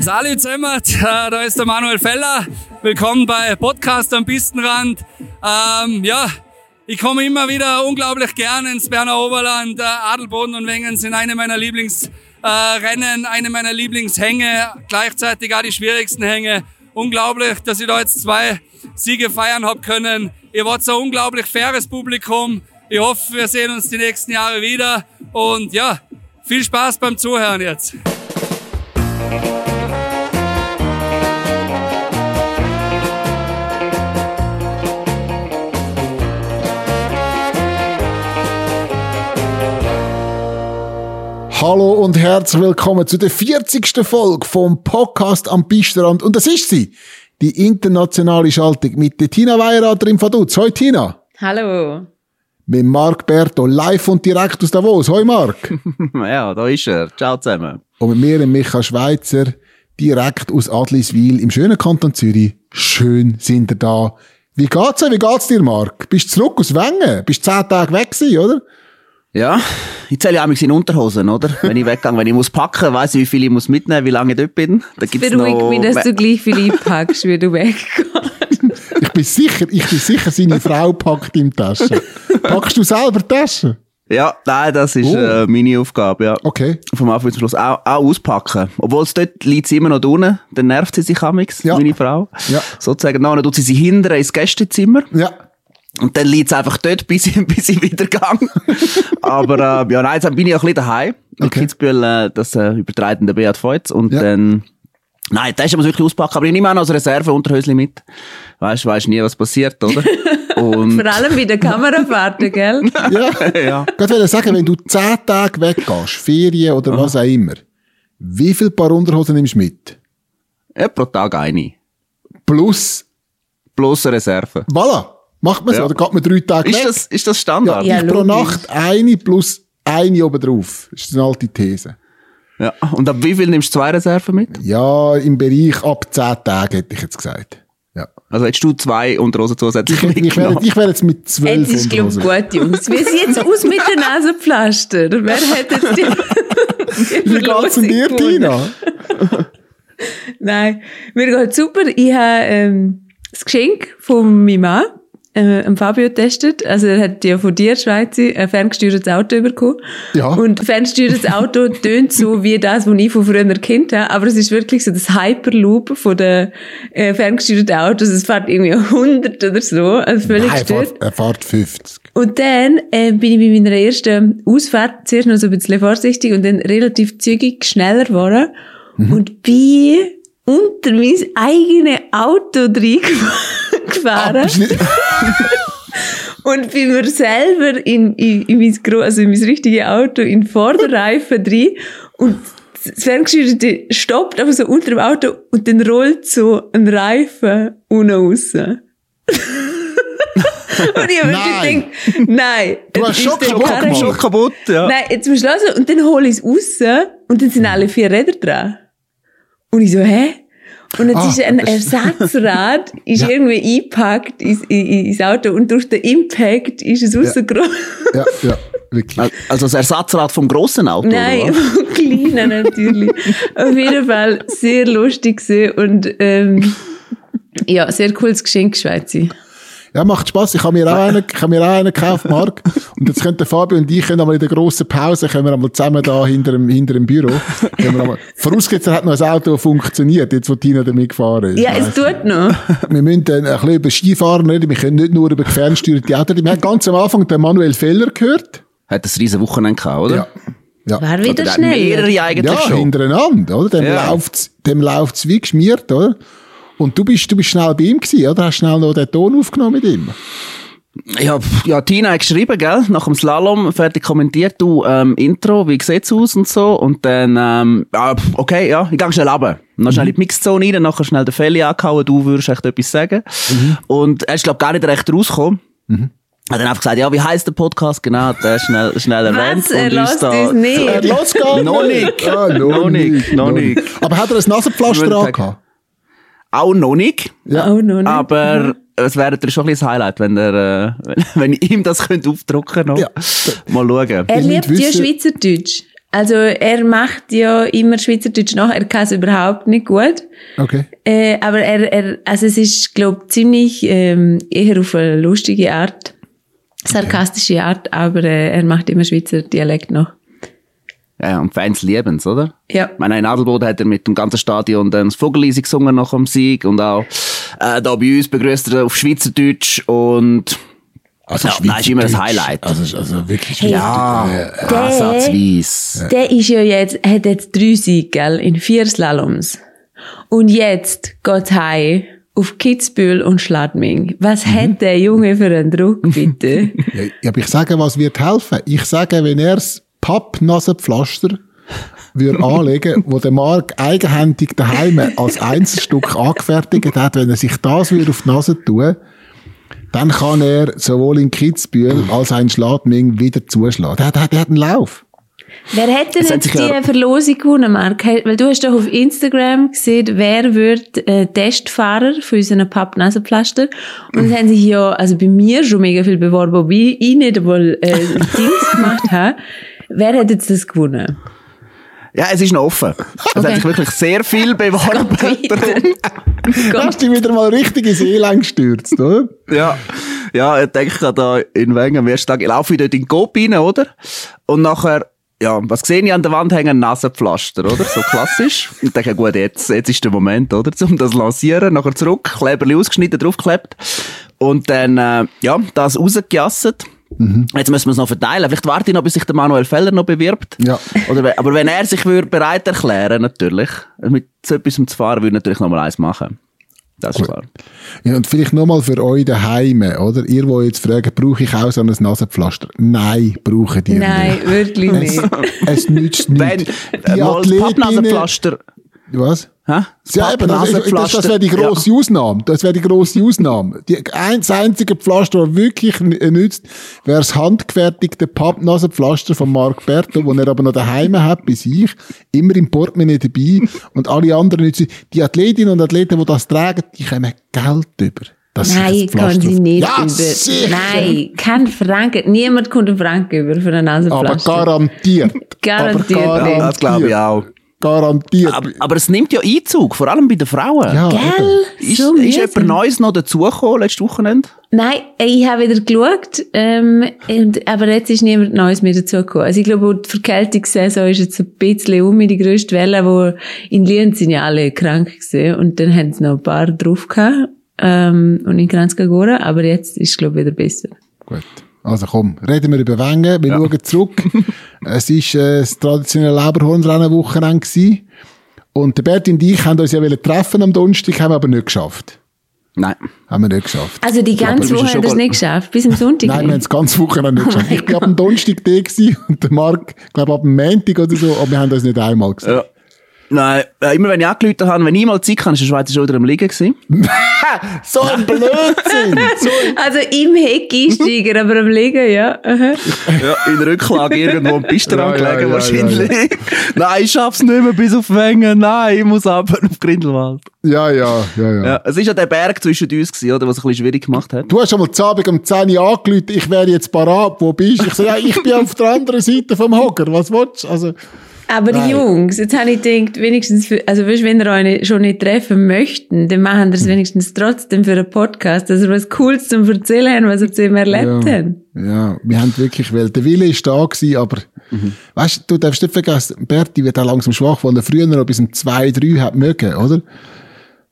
Salut zusammen, da ist der Manuel Feller. Willkommen bei Podcast am Pistenrand. Ähm, ja, ich komme immer wieder unglaublich gern ins Berner Oberland. Adelboden und Wengen sind eine meiner Lieblingsrennen, äh, eine meiner Lieblingshänge, gleichzeitig auch die schwierigsten Hänge. Unglaublich, dass ich da jetzt zwei Siege feiern hab können. Ihr wart so unglaublich faires Publikum. Ich hoffe, wir sehen uns die nächsten Jahre wieder. Und ja, viel Spaß beim Zuhören jetzt. Hallo und herzlich willkommen zu der 40. Folge vom Podcast am Pistrand. Und das ist sie, die internationale Schaltung mit der Tina Weirater im Vaduz. Hoi Tina. Hallo. Mit Marc Berto, live und direkt aus Davos. Hoi Marc. ja, da ist er. Ciao zusammen. Und mit mir, Michael Schweizer, direkt aus Adliswil im schönen Kanton Zürich. Schön sind ihr da. Wie geht's dir? Wie geht's dir, Marc? Bist du zurück aus Wengen? Bist du zehn Tage weg gewesen, oder? Ja, ich zähle ja auch in Unterhosen, oder? Wenn ich weggehe, wenn ich muss packen, weiss ich, wie viel ich muss mitnehmen, wie lange ich dort bin. Da gibt's Beruhig noch... mich, dass du gleich viel einpackst, wie du weggehst. ich bin sicher, ich bin sicher, seine Frau packt ihm Taschen. Packst du selber Taschen? Ja, nein, das ist oh. äh, meine Aufgabe, ja. Okay. Vom Anfang zum Schluss auch, auch auspacken. Obwohl es dort liegt sie immer noch unten, dann nervt sie sich amix, ja. meine Frau. Ja. Sozusagen, dann tut sie sie hinten ins Gästezimmer. Ja. Und dann liegt es einfach dort, bis ich, bis ich wieder gang. Aber äh, ja, nein, jetzt bin ich auch ein bisschen daheim. In okay. Kitzbühel, äh, das äh, übertreibt der Beat Feutz. Und ja. dann, nein, da ist muss wirklich auspacken. Aber ich nehme auch noch als Reserve Unterhösli mit. Weißt, weißt nie, was passiert, oder? Und Vor allem bei der Kamerafahrten, gell? ja. ja. Ich würde sagen, wenn du zehn Tage weggehst, Ferien oder Aha. was auch immer, wie viel Paar Unterhosen nimmst du mit? Ja, pro Tag eine. Plus? Plus Reserve. Voilà. Macht man so, ja. oder geht man drei Tage ist weg? Das, ist das Standard? Ja, ja pro Nacht eine plus eine oben drauf. Das ist eine alte These. Ja. Und ab wie viel nimmst du zwei Reserven mit? Ja, im Bereich ab zehn Tagen hätte ich jetzt gesagt. Ja. Also hättest du zwei Unterhosen zusätzlich ich, ich, wäre, ich wäre jetzt mit zwölf Jetzt ist, glaube ich, gut, Jungs. Wie sieht es aus mit der Nasenpflaster? Wer hat jetzt die... Wie geht's denn dir, Tina? Nein, mir geht's super. Ich habe ähm, das Geschenk von meinem Mann äh, Fabio getestet. Also er hat ja von dir, Schweizer, ein ferngesteuertes Auto bekommen. Ja. Und ferngesteuertes Auto tönt so wie das, was ich von früher kennt habe. Aber es ist wirklich so das Hyperloop von den äh, ferngesteuerten Autos. Es fährt irgendwie 100 oder so. Also völlig Nein, er fährt, er fährt 50. Und dann äh, bin ich bei meiner ersten Ausfahrt zuerst noch so ein bisschen vorsichtig und dann relativ zügig schneller geworden. Mhm. Und bin unter mein eigenes Auto reingefahren. und bin mir selber in, in, in, mein, also in mein richtiges Auto in den Vorderreifen drin und das Ferngesteuerte stoppt einfach so unter dem Auto und dann rollt so ein Reifen unten raus. und ich habe wirklich gedacht, nein. Du hast schon kaputt, schon kaputt, ja. Nein, jetzt musst du hören. Und dann hole ich es raus und dann sind alle vier Räder dran. Und ich so, hä? Und jetzt ah, ist ein Ersatzrad ist ja. irgendwie eingepackt ins, ins Auto und durch den Impact ist es rausgerollt. Ja, ja, wirklich. Also das Ersatzrad vom grossen Auto? Nein, vom kleinen natürlich. Auf jeden Fall sehr lustig und ähm, ja, sehr cooles Geschenk, Schweizer. Ja, macht Spaß. Ich habe mir auch einen, ich habe mir auch einen gekauft, Marc. Und jetzt könnten Fabio und ich können einmal in der grossen Pause, können wir einmal zusammen da hinter dem, hinter dem Büro. Vorausgesetzt, er hat noch ein Auto, das funktioniert, jetzt wo Tina damit gefahren ist. Ja, es tut noch. Wir müssen dann ein bisschen über Skifahren reden. Wir können nicht nur über fernsteuerte Autos reden. Wir haben ganz am Anfang den Manuel Feller gehört. Hat das riesen Wochenende gehabt, oder? Ja. Ja. War wieder schnell. Mehrere eigentlich ja, schon. hintereinander, oder? Dem ja. läuft's, dem läuft's wie geschmiert, oder? Und du bist, du bist schnell bei ihm gewesen, oder? Hast schnell noch den Ton aufgenommen mit ihm? Ja, ja, Tina hat geschrieben, gell, nach dem Slalom, fertig kommentiert, du, ähm, Intro, wie sieht's aus und so, und dann, ähm, ja, okay, ja, ich gehe schnell runter. Noch schnell mhm. in die Mixzone rein, nachher schnell den Feli angehauen, du würdest echt etwas sagen. Mhm. Und er ist, glaub gar nicht recht rausgekommen. Mhm. Hat dann einfach gesagt, ja, wie heißt der Podcast? Genau, der schnell, schnell erwähnt. Was? Er lässt uns nicht. Er lässt gar nicht. Noch nicht. Ah, noch nicht. Noch nicht. Aber hat er ein Nasenpflaster angehabt? Auch noch nicht. Ja. Auch noch nicht. Aber mhm. es wäre schon ein bisschen Highlight, wenn, er, äh, wenn, wenn ich ihm das könnte aufdrucken könnte. Ja. Mal schauen. Er liebt ja Schweizerdeutsch. Also er macht ja immer Schweizerdeutsch nach, er kann es überhaupt nicht gut. Okay. Äh, aber er, er, also es ist, glaub ziemlich ähm, eher auf eine lustige Art, sarkastische Art, aber äh, er macht immer Schweizer Dialekt noch. Ja, und Fans lieben es, oder? Ja. Ich meine, in Adelboden hat er mit dem ganzen Stadion dann das Vogelliese gesungen nach dem Sieg und auch äh, da bei uns begrüßt er auf Schweizerdeutsch und Also ja, nein, ist immer das Schweizerdeutsch. Highlight. Also, also wirklich. Hey. ja, Der- ansatzweise. Der ist ja jetzt, hat jetzt drei Siege, gell, in vier Slaloms. Und jetzt geht's heim auf Kitzbühel und Schladming. Was hat der Junge für einen Druck, bitte? Ja, aber ich sage, was wird helfen? Ich sage, wenn er das Pappnasenpflaster würde anlegen, wo der Mark eigenhändig daheim als Einzelstück angefertigt hat, wenn er sich das würde auf die Nase tun, dann kann er sowohl in Kitzbühel als auch in Schladming wieder zuschlagen. Der, hat- der, der hat einen Lauf. Wer hat denn jetzt die Verlosung gewonnen, Marc? Weil du hast doch auf Instagram gesehen, wer wird äh, Testfahrer für unseren Pappnasenpflaster. Und es haben sich ja, also bei mir schon mega viel beworben, wobei ich nicht einmal äh, Dings gemacht habe. Wer hat jetzt das gewonnen? Ja, es ist noch offen. Es Okay. hat sich wirklich sehr viel beworben. Du hast dich wieder mal richtig ins Elend gestürzt, oder? Ja, ja, ich denke da in Wengen am ersten Tag, ich laufe dort in den Coop rein, oder? Und nachher, ja, was sehe ich an der Wand hängen? Ein Nasenpflaster, oder? So klassisch. Und ich denke, gut, jetzt, jetzt ist der Moment, oder? Um das zu lancieren. Nachher zurück, Kleberli ausgeschnitten, draufgeklebt. Und dann, äh, ja, das rausgejasset. Jetzt müssen wir es noch verteilen. Vielleicht warte ich noch, bis sich der Manuel Feller noch bewirbt. Ja. Oder, we- aber wenn er sich würde bereit erklären, natürlich, mit so etwas zu fahren, würde ich natürlich noch mal eins machen. Das ist klar. Ja, und vielleicht nochmal für euch daheim, oder? Ihr, die jetzt fragen, brauche ich auch so ein Nasenpflaster? Nein, brauchen die Nein, nicht. wirklich nicht. Es nützt Wenn, nichts. äh, Die mal das Athletinnen... Was? hä? Ja, eben, das, das, das, das wäre die grosse Ausnahme. Das wäre die grosse Ausnahme. Die, ein, das einzige Pflaster, das wirklich nützt, wäre das handgefertigte Pappnasenpflaster von Marc Berto, das er aber noch daheim hat bei sich, immer im Portemonnaie dabei. Und alle anderen nützen. Die Athletinnen und Athleten, die das tragen, die kommen Geld über. sich Nein, das Pflaster kann sie nicht ja, über. Sicher. Nein, kein Franken. Niemand kommt einen Franken über für einen Aber Nasenpflaster. garantiert. Garantiert aber nicht. Ja, das glaube ich auch. Garantiert. Aber, aber es nimmt ja Einzug, vor allem bei den Frauen. ja. Gell? Ist, so ist jemand Neues noch dazugekommen letztes Wochenende? Nein, ich habe wieder geschaut, ähm, und, aber jetzt ist niemand Neues mehr dazugekommen. Also ich glaube, die Verkältungssaison ist jetzt ein bisschen um, die grösste Welle, wo in Lien sind ja alle krank gewesen, und dann haben sie noch ein paar drauf gehabt, ähm, und in Kranzgagora, aber jetzt ist es, glaube ich, wieder besser. Gut. Also komm, reden wir über Wengen. Wir schauen zurück. es war äh, das traditionelle Leberhornrennen-Wochenende. gewesen. Und der Bert und ich haben uns ja treffen am Donnerstag, haben wir aber nicht geschafft. Nein. Haben wir nicht geschafft. Also die ganze Woche ist ja hat er es nicht geschafft, bis am Sonntag. Nein, wir nicht. haben das ganze Wochenende nicht Oh geschafft. ich bin ab dem Donnerstag da und der Marc, glaube ab dem Montag oder so, aber wir haben uns nicht einmal gesehen. Ja. Nein, äh, immer wenn ich angerufen habe, wenn ich mal Zeit kann, ist der Schweizer schon wieder am Liegen gewesen. So ein Blödsinn! So Also im Heckeinsteiger, aber am Liegen, ja. Aha. Ja, in Rücklage irgendwo am Pistenrand Ja, ja, gelegen ja, wahrscheinlich. Nein, ich schaff's nicht mehr bis auf Wengen. Nein, ich muss aber auf Grindelwald. ja, ja, ja, ja. Ja, es ist ja der Berg zwischen uns gewesen, oder, was es ein bisschen schwierig gemacht hat. Du hast schon mal zu Abend um 10 Uhr angerufen, ich wäre jetzt parat, wo bist du? Ich sage, ja, ich bin auf der anderen Seite vom Hocker, was willst du? Also, Aber Nein. Jungs, jetzt habe ich gedacht, wenigstens, für, also weißt, wenn ihr euch schon nicht treffen möchten, dann machen wir es wenigstens trotzdem für einen Podcast, dass ihr was Cooles zum Erzählen haben, was ihr zu ihm erlebt ja, habt. ja, wir haben wirklich, weil der Wille ist da gewesen, aber, weißt du, du darfst nicht vergessen, Berti wird auch langsam schwach, weil er früher noch bis um 2, 3 hat mögen, oder?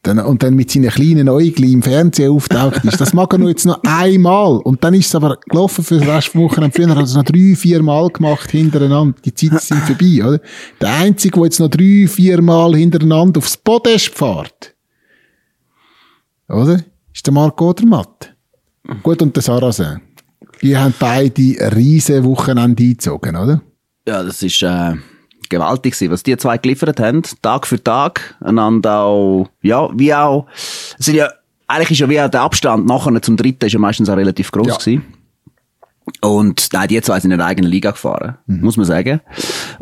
Dann, und dann mit seinen kleinen Äugli im Fernsehen auftaucht ist. Das mag er nur jetzt noch einmal. Und dann ist es aber gelaufen für das Rest der Woche. Und früher hat er es noch drei, vier Mal gemacht hintereinander. Die Zeiten sind vorbei, oder? Der Einzige, der jetzt noch drei, vier Mal hintereinander aufs Podest fährt, oder? Ist der Marco Odermatt. Gut, und der Sarasen. Die haben beide riesen Wochenende eingezogen, oder? Ja, das ist äh, gewaltig gewesen, was die zwei geliefert haben, Tag für Tag, einander auch, ja, wie auch, es sind ja, eigentlich ist ja wie auch der Abstand nachher zum dritten ist ja meistens auch relativ groß Ja. gewesen. Und nein, die zwei sind in der eigenen Liga gefahren, Mhm. muss man sagen.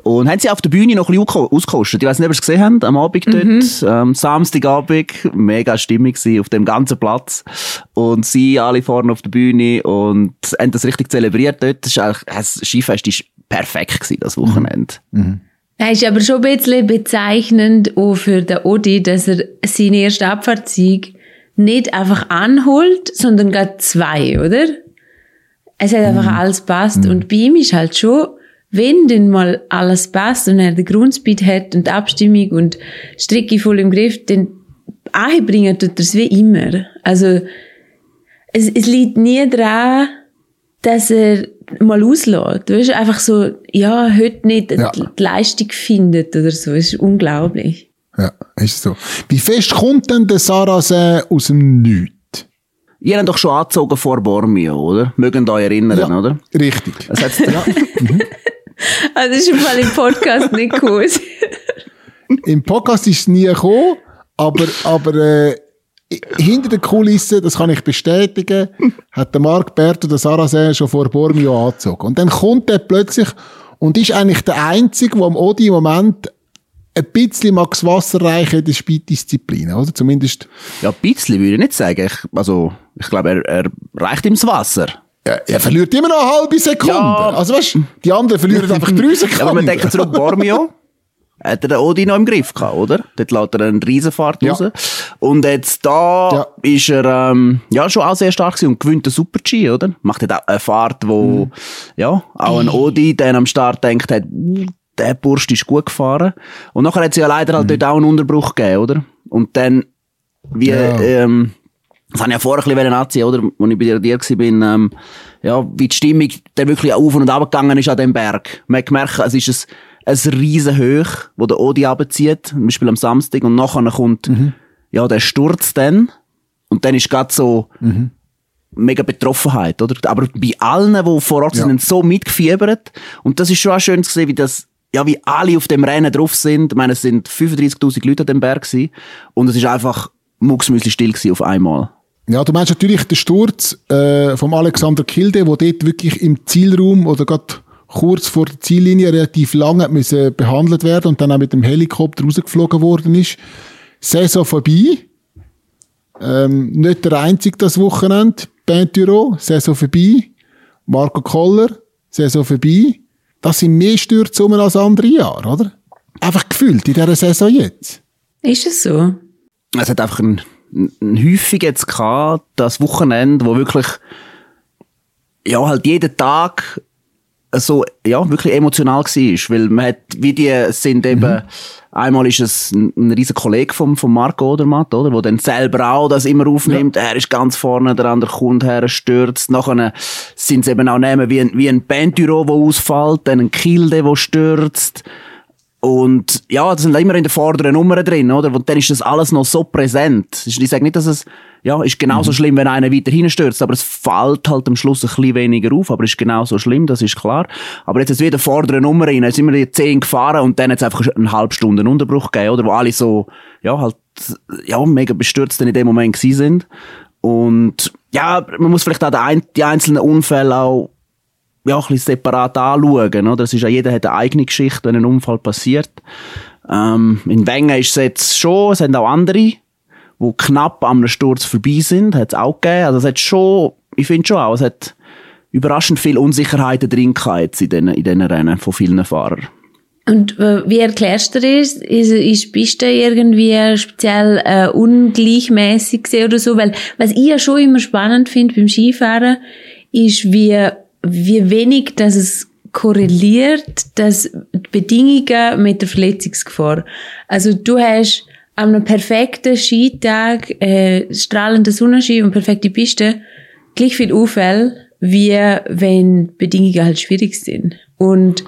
Und haben sie auf der Bühne noch ein bisschen ausge- ausgekostet. Ich weiß nicht, ob ihr es gesehen habt, am Abend dort, ähm, Samstagabend, mega Stimmung gewesen auf dem ganzen Platz. Und sie alle vorne auf der Bühne und haben das richtig zelebriert dort. Das ist eigentlich, das Skifest ist perfekt gewesen, das Wochenende. Er ist aber schon ein bisschen bezeichnend auch für den Odi, dass er seinen ersten Abfahrtssieg nicht einfach anholt, sondern gerade zwei, oder? Es hat einfach alles passt. Und bei ihm ist halt schon, wenn denn mal alles passt und er den Grundspeed hat und die Abstimmung und Strecke voll im Griff, dann einbringen tut er es wie immer. Also, es, es liegt nie daran, dass er mal auslässt. Du weißt, einfach so, ja, heute nicht Ja. die Leistung findet oder so. Es ist unglaublich. Ja, ist so. Wie fest kommt denn der Sarrazin aus dem Nichts? Ihr habt doch schon angezogen vor Bormio, oder? Mögen euch erinnern, Ja. oder? Richtig. Das hat's, ja. Also, das ist im Fall im Podcast nicht cool. Im Podcast ist es nie gekommen, aber, aber äh, hinter den Kulissen, das kann ich bestätigen, hat der Marc Berto den Sarrazin schon vor Bormio angezogen. Und dann kommt er plötzlich und ist eigentlich der Einzige, der am Odi im Moment ein bisschen das Wasser reichen in der Speeddisziplin, oder? Zumindest, ja, ein bisschen würde ich nicht sagen. Ich, also, ich glaube, er, er reicht ihm das Wasser. er, er verliert immer noch eine halbe Sekunde. Ja. Also weißt, die anderen verlieren einfach drei Sekunden. Ja, aber wir denken zurück, Bormio. Hat er den Odi noch im Griff gehabt, oder? Dort lässt er eine Riesenfahrt Ja. raus. Und jetzt da Ja. ist er, ähm, ja, schon auch sehr stark gewesen und gewinnt den Super-G, oder? Macht dort auch eine Fahrt, wo, ja, auch ein Odi, der am Start denkt hat, "Uh, der Bursch ist gut gefahren. Und nachher hat es ja leider halt dort auch einen Unterbruch gegeben, oder? Und dann, wie, Ja. ähm, das habe ich ja vorher ein bisschen anziehen, oder? Als ich bei dir, dir war, bin, ähm, ja, wie die Stimmung dann wirklich auf und ab gegangen ist an dem Berg. Man hat gemerkt, es ist ein, ein riesen Höch, wo der Odi abzieht, zum Beispiel am Samstag, und nachher kommt, ja, der Sturz dann, und dann ist gerade so, mega Betroffenheit, oder? Aber bei allen, die vor Ort Ja. sind, so mitgefiebert. Und das ist schon auch schön zu sehen, wie das, ja, wie alle auf dem Rennen drauf sind. Ich meine, es sind 35.000 Leute an dem Berg gewesen. Und es ist einfach mucksmüsli still gewesen auf einmal. Ja, du meinst natürlich den Sturz äh, vom Alexander Kilde, wo dort wirklich im Zielraum oder gerade kurz vor der Ziellinie relativ lange hat müssen behandelt werden und dann auch mit dem Helikopter rausgeflogen worden ist. Saison vorbei. Ähm, nicht der einzige das Wochenende. Penturo, Saison vorbei. Marco Koller, Saison vorbei. Das sind mehr Stürze als andere Jahre, oder? Einfach gefühlt in dieser Saison jetzt. Ist es so? Es hat einfach ein, ein häufig jetzt gehabt, das Wochenende, wo wirklich, ja, halt jeden Tag so, ja, wirklich emotional war. Weil man hat, wie die sind eben, einmal ist es ein, ein riesen Kollege vom, vom Marco Odermatt, oder? Der dann selber auch das immer aufnimmt. Er ist ganz vorne, der andere kommt her, stürzt. Nachher sind es eben auch nehmen wie ein, wie ein Pentyro, der ausfällt, dann ein Kilde, der stürzt. Und ja, das sind immer in der vorderen Nummer drin, oder? Und dann ist das alles noch so präsent. Ich sage nicht, dass es, ja, ist genauso schlimm, wenn einer weiter hinstürzt, aber es fällt halt am Schluss ein bisschen weniger auf, aber es ist genauso schlimm, das ist klar. Aber jetzt ist wieder vordere Nummer rein, jetzt sind wir die 10 gefahren und dann hat es einfach eine halbe Stunde Unterbruch gegeben, oder? Wo alle so, ja, halt, ja, mega bestürzt in dem Moment gewesen sind. Und, ja, man muss vielleicht auch die einzelnen Unfälle auch ja, ein bisschen separat anschauen. Oder? Es ist ja, jeder hat eine eigene Geschichte, wenn ein Unfall passiert. Ähm, in Wengen ist es jetzt schon, es sind auch andere, die knapp am Sturz vorbei sind, hat es auch gegeben. Also es hat schon, ich finde schon auch, es hat überraschend viel Unsicherheiten drin gehabt jetzt in diesen, in diesen Rennen von vielen Fahrern. Und äh, wie erklärst du das? Ist, ist Piste irgendwie speziell äh, ungleichmäßig oder so? Weil was ich ja schon immer spannend finde beim Skifahren, ist, wie, wie wenig dass es korreliert, dass die Bedingungen mit der Verletzungsgefahr. Also du hast an einem perfekten Skitag, äh, strahlender Sonnenschein und perfekte Piste, gleich viel Unfälle, wie wenn Bedingungen halt schwierig sind. Und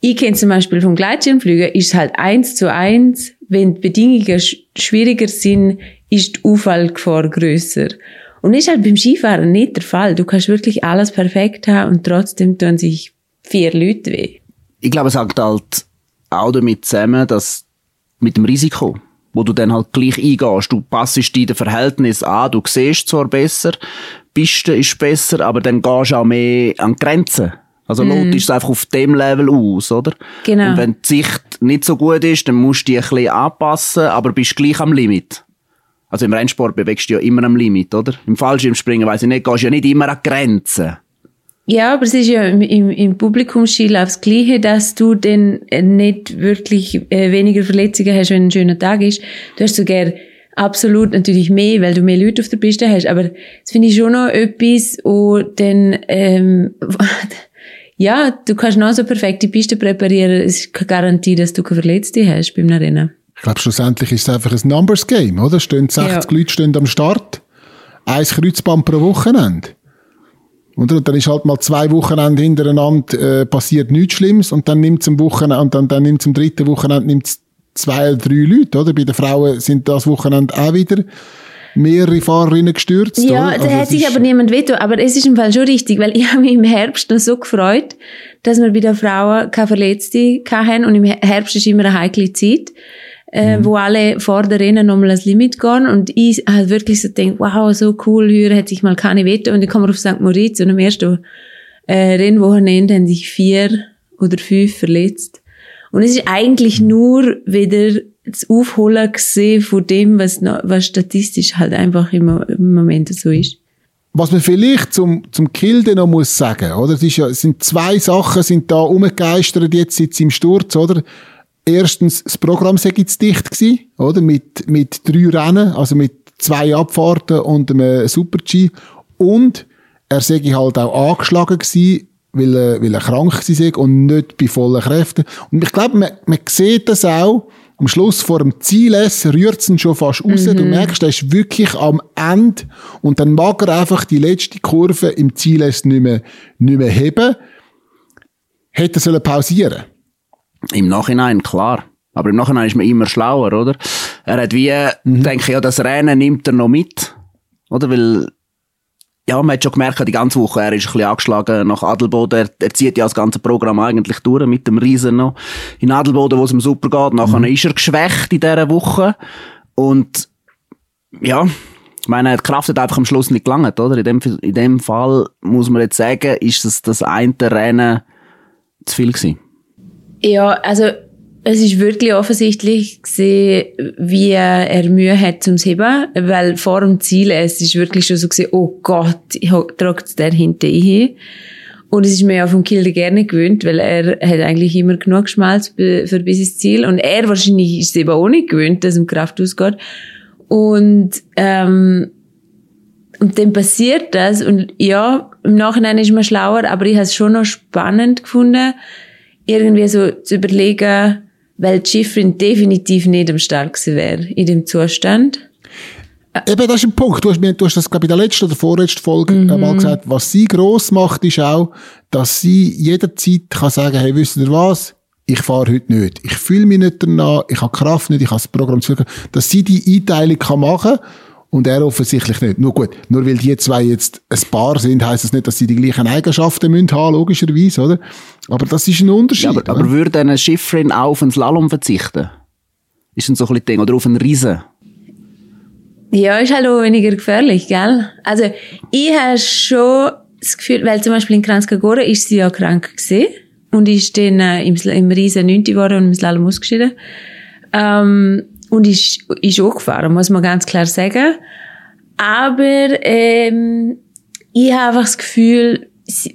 ich kenne zum Beispiel vom Gleitschirmflügen, ist es halt eins zu eins, wenn die Bedingungen sch schwieriger sind, ist die Unfallgefahr grösser. Und das ist halt beim Skifahren nicht der Fall. Du kannst wirklich alles perfekt haben und trotzdem tun sich vier Leute weh. Ich glaube, es hängt halt auch damit zusammen, dass mit dem Risiko, wo du dann halt gleich eingehst, du passest dir den Verhältnis an, du siehst zwar besser, Piste ist besser, aber dann gehst du auch mehr an die Grenzen. Also mm. ist es einfach auf dem Level aus, oder? Genau. Und wenn die Sicht nicht so gut ist, dann musst du dich ein bisschen anpassen, aber bist gleich am Limit. Also im Rennsport bewegst du ja immer am Limit, oder? Im Fallschirmspringen, weiss ich nicht, gehst du ja nicht immer an Grenzen. Ja, aber es ist ja im, im, im Publikumsstil aufs Gleiche, dass du dann nicht wirklich äh, weniger Verletzungen hast, wenn ein schöner Tag ist. Du hast sogar absolut natürlich mehr, weil du mehr Leute auf der Piste hast. Aber das finde ich schon noch etwas, wo dann, ähm, ja, du kannst noch so perfekt die Piste präparieren. Es ist keine Garantie, dass du keine Verletzte hast beim Rennen. Ich glaube, schlussendlich ist es einfach ein Numbers Game, oder? Stehen 60 Ja. Leute stehen am Start. Ein Kreuzband pro Wochenende. Oder? Und dann ist halt mal zwei Wochenende hintereinander äh, passiert nichts Schlimmes und dann nimmt es am Wochenende, und dann, dann nimmt es am dritten Wochenende nimmt's zwei oder drei Leute, oder? Bei den Frauen sind das Wochenende auch wieder mehrere Fahrerinnen gestürzt, Ja, oder? da Also hat es sich aber niemand veto. Aber es ist im Fall schon richtig, weil ich habe mich im Herbst noch so gefreut, dass wir bei den Frauen keine Verletzte hatten. Und im Herbst ist immer eine heikle Zeit, äh, Mhm. wo alle vor der Rennen nochmal ans Limit gehen. Und ich habe wirklich so gedacht, wow, so cool, hier hat sich mal keine veto. Und kommen wir auf St. Moritz und am ersten äh, Rennwochenende haben sich vier oder fünf verletzt. Und es ist eigentlich nur wieder das Aufholen gesehen von dem, was, noch, was statistisch halt einfach im, Mo- im Moment so ist. Was man vielleicht zum, zum Kilde noch muss sagen, oder? Es, ist ja, es sind zwei Sachen sind da umgegeistert jetzt seit im Sturz, oder? Erstens, das Programm sei jetzt dicht gewesen, oder? Mit, mit drei Rennen, also mit zwei Abfahrten und einem Super-G. Und er sei halt auch angeschlagen gewesen, weil er, weil er krank war und nicht bei vollen Kräften. Und ich glaube, man, man sieht das auch, am Schluss vor dem Ziel rührt es ihn schon fast raus. Du merkst, er ist wirklich am Ende und dann mag er einfach die letzte Kurve im Ziel nicht mehr, nicht mehr heben. Hätte er sollen pausieren Im Nachhinein, klar. Aber im Nachhinein ist man immer schlauer, oder? Er hat wie, denke ich, ja, das Rennen nimmt er noch mit. Oder? Weil, ja, man hat schon gemerkt, die ganze Woche, er ist ein bisschen angeschlagen nach Adelboden. Er, er zieht ja das ganze Programm eigentlich durch, mit dem Riesen noch. In Adelboden, wo es ihm super geht. Nachher ist er geschwächt in dieser Woche. Und, ja, ich meine, die Kraft hat einfach am Schluss nicht gelangt, oder? In dem, in dem Fall muss man jetzt sagen, ist das, das eine Rennen zu viel gewesen. Ja, also es ist wirklich offensichtlich gesehen, wie er Mühe hat zum Heben, weil vor dem Ziel es ist wirklich schon so gesehen, oh Gott, ich trage der hinter hin. Und es ist mir ja vom Kilde gerne gewöhnt, weil er hat eigentlich immer genug Schmalz für bis ins Ziel. Und er wahrscheinlich ist es eben auch nicht gewöhnt, dass ihm Kraft ausgeht. Und, ähm, und dann passiert das. Und ja, im Nachhinein ist man schlauer, aber ich habe es schon noch spannend gefunden, irgendwie so zu überlegen, weil Schifrin definitiv nicht am gewesen wäre in dem Zustand. Eben, das ist ein Punkt. Du hast, mir- du hast das, glaube ich, in der letzten oder vorletzten Folge einmal gesagt. Was sie gross macht, ist auch, dass sie jederzeit kann sagen, hey, wisst ihr was? Ich fahre heute nicht. Ich fühle mich nicht danach. Ich habe Kraft nicht. Ich habe das Programm zu Dass sie die Einteilung kann machen und er offensichtlich nicht. Nur gut, nur weil die zwei jetzt ein Paar sind, heisst das nicht, dass sie die gleichen Eigenschaften müssen haben, logischerweise, oder? Aber das ist ein Unterschied. Ja, aber, aber würde eine Schifferin auch auf einen Slalom verzichten? Ist ein so ein bisschen Ding. Oder auf einen Riesen? Ja, ist halt auch weniger gefährlich, gell? Also, ich habe schon das Gefühl, weil zum Beispiel in Kranzkagora ist sie ja krank gewesen und ist dann äh, im, im Riesen 9. geworden und im Slalom ausgeschieden. Ähm, und ist, ist auch gefahren, muss man ganz klar sagen. Aber ähm, ich habe einfach das Gefühl,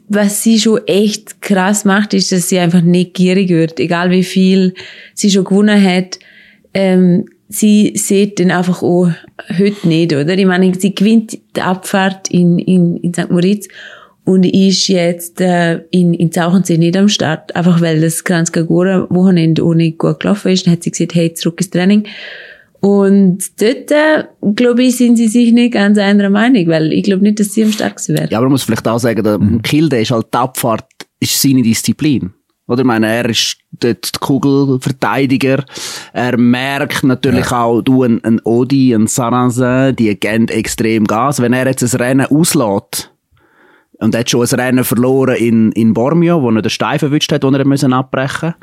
was sie schon echt krass macht, ist, dass sie einfach nicht gierig wird. Egal wie viel sie schon gewonnen hat, ähm, sie sieht den einfach auch heute nicht, oder? Ich meine, sie gewinnt die Abfahrt in, in, in St. Moritz und ist jetzt äh, in, in Zauchensee nicht am Start, einfach weil das Kranzkagora Wochenende auch nicht gut gelaufen ist. Dann hat sie gesagt, hey, zurück ins Training. Und dort, äh, glaube ich, sind sie sich nicht ganz einer Meinung, weil ich glaube nicht, dass sie am Start gewesen wäre. Ja, aber man muss vielleicht auch sagen, der Kilde ist halt die Abfahrt, ist seine Disziplin. Oder? Ich meine, er ist dort der Kugelverteidiger. Er merkt natürlich auch, du, ein, ein Odi, ein Saransin, die geben extrem Gas. Wenn er jetzt ein Rennen auslässt, und er hat schon ein Rennen verloren in, in Bormio, wo er den Stein verwünscht hat, den er müssen abbrechen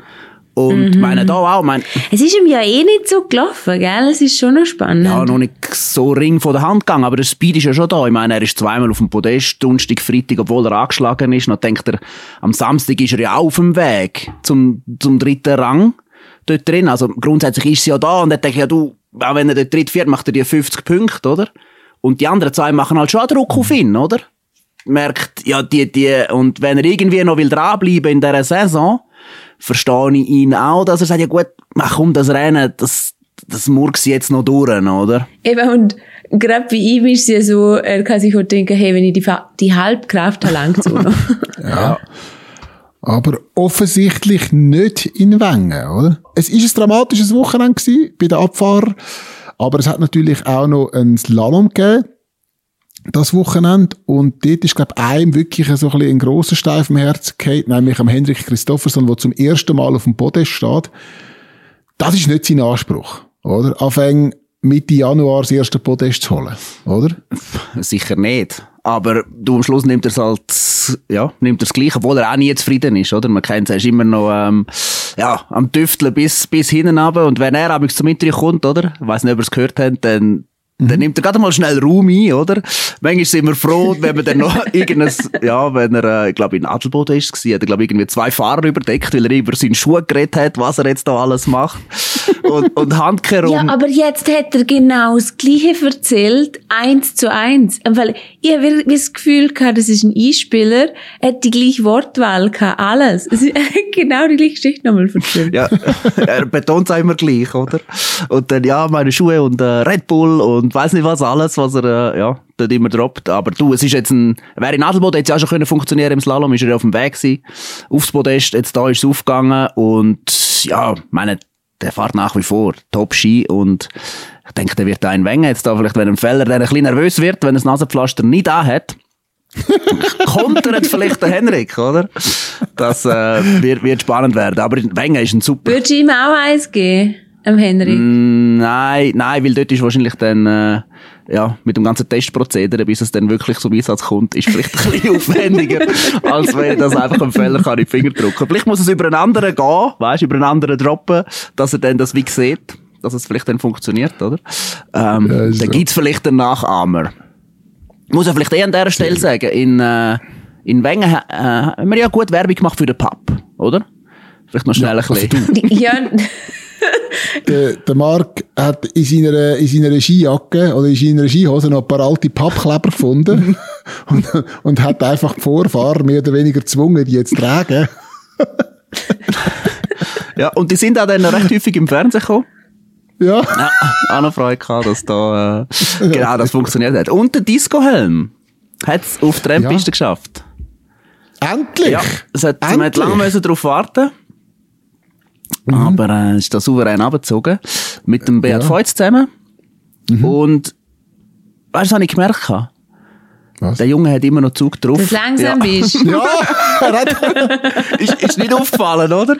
Und meine da auch, mein, Es ist ihm ja eh nicht so gelaufen, gell? Es ist schon noch spannend. ja, noch nicht so ring von der Hand gegangen, aber der Speed ist ja schon da. Ich meine, er ist zweimal auf dem Podest, Donnerstag, Freitag, obwohl er angeschlagen ist. Dann denkt er, am Samstag ist er ja auch auf dem Weg zum, zum dritten Rang dort drin. Also grundsätzlich ist sie ja da und er denkt, ja du, auch wenn er dort dritt, viert, macht er dir 50 Punkte, oder? Und die anderen zwei machen halt schon Druck auf ihn, oder? Merkt, ja, die, die, und wenn er irgendwie noch will dranbleiben in dieser Saison, verstehe ich ihn auch, dass er sagt, ja gut, mach komm, das Rennen, das, das murks jetzt noch durch, oder? Eben, und gerade bei ihm ist es ja so, er kann sich auch denken, hey, wenn ich die, die Halbkraft habe, langt so noch. Ja. Aber offensichtlich nicht in Wengen, oder? Es ist ein dramatisches Wochenende gewesen bei den Abfahrern, aber es hat natürlich auch noch einen Slalom gegeben, das Wochenende. Und dort ist, glaube ich, einem wirklich so ein, ein grosser Stein auf dem Herz gefallen, nämlich am Hendrik Christofferson, der zum ersten Mal auf dem Podest steht. Das ist nicht sein Anspruch, oder? Anfang Mitte Januar das erste Podest zu holen, oder? Sicher nicht. Aber du, am Schluss nimmt er es halt, ja, nimmt er das Gleiche, obwohl er auch nie zufrieden ist, oder? Man kennt es, er ist immer noch, ähm, ja, am Tüfteln bis, bis hinten runter. Und wenn er abends zum Mittag kommt, oder? Ich weiss nicht, ob ihr es gehört habt, dann, dann nimmt er gerade mal schnell Raum ein, oder? Manchmal sind wir froh, wenn man dann noch irgendein, ja, wenn er, äh, ich glaube, in Adelboden ist es, hat er, glaube irgendwie zwei Fahrer überdeckt, weil er über seinen Schuh geredet hat, was er jetzt da alles macht. Und, und Handkehr Ja, um. aber jetzt hat er genau das Gleiche erzählt, eins zu eins. Weil ich habe wirklich das Gefühl gehabt, das ist ein Einspieler, er hat die gleiche Wortwahl gehabt, alles. Es ist genau die gleiche Geschichte nochmal erzählt. Ja, er betont es auch immer gleich, oder? Und dann, ja, meine Schuhe und äh, Red Bull und weiß nicht was alles, was er, äh, ja, dort immer droppt. Aber du, es ist jetzt ein, wäre in Adelboden jetzt ja auch schon können funktionieren im Slalom, ist er ja auf dem Weg gewesen, aufs Podest, jetzt da ist es aufgegangen und, ja, meine, der fährt nach wie vor Top-Ski und ich denke, der wird da ein Wenge jetzt da, vielleicht wenn ein Feller, der ein bisschen nervös wird, wenn er das Nasenpflaster nicht da hat, kontert vielleicht der Henrik, oder? Das äh, wird, wird spannend werden. Aber Wenger ist ein super Würdest du ihm auch eins geben, am Henry? Mm, Nein, nein, weil dort ist wahrscheinlich dann, äh, ja, mit dem ganzen Testprozedere, bis es dann wirklich zum Einsatz kommt, ist vielleicht ein bisschen aufwendiger, als wenn ich das einfach am Fehler kann in die Finger drücken. Vielleicht muss es über einen anderen gehen, weißt, über einen anderen droppen, dass er dann das wie sieht, dass es vielleicht dann funktioniert, oder? Ähm, Ja, dann so. gibt's vielleicht einen Nachahmer. Muss ja vielleicht eh an dieser Stelle sagen, in, äh, in Wengen äh, haben wir ja gut Werbung gemacht für den Pub, oder? Vielleicht noch schnell ein bisschen. Ja, der, der Marc hat in seiner, in seiner Skijacke oder in seiner Skihose noch ein paar alte Pappkleber gefunden und, und hat einfach die Vorfahrer mehr oder weniger gezwungen, die jetzt zu tragen. Ja, und die sind auch dann recht häufig im Fernsehen gekommen. Ja. Ja, auch noch Freude gehabt, dass da, äh, genau, das funktioniert hat. Und der Disco-Helm hat's auf die Rennpiste geschafft. Endlich! Ja, es hat, man hat Endlich! Lange müssen darauf warten. Aber, äh, ist da souverän abgezogen. Mit dem Beat Ja. Feutz zusammen. Mhm. Und, weißt du, was habe ich gemerkt? habe? Was? Der Junge hat immer noch Zug drauf. dass du langsam ja. bist. Ja, ist, ist nicht aufgefallen, oder?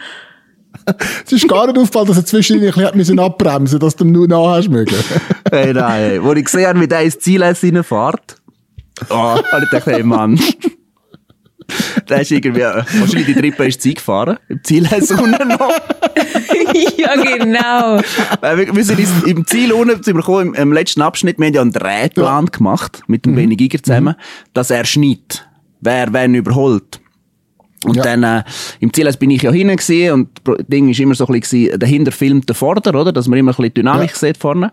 es ist gar nicht aufgefallen, dass er zwischendurch ein bisschen abbremsen dass du ihm nur nachher hast mögen. Hey, nein, hey. Wo ich gesehen habe, wie der ins Ziel reinfährt, oh, habe ich gedacht, hey, Mann. Der ist irgendwie, äh, wahrscheinlich die Trippe ist Zeit gefahren. Im Ziel unten noch. ja, genau. Weil wir, wir sind ins- im Ziel unten, sind wir gekommen, im, im letzten Abschnitt, wir haben ja einen Drehplan gemacht, mit dem Benny Giger zusammen, dass er schneidet. Wer, wen überholt. Und Ja. dann, äh, im Ziel bin ich ja hinten gewesen und das Ding ist immer so ein bisschen, dahinter filmt der Vorder, oder? Dass man immer ein bisschen Dynamik Ja. sieht vorne.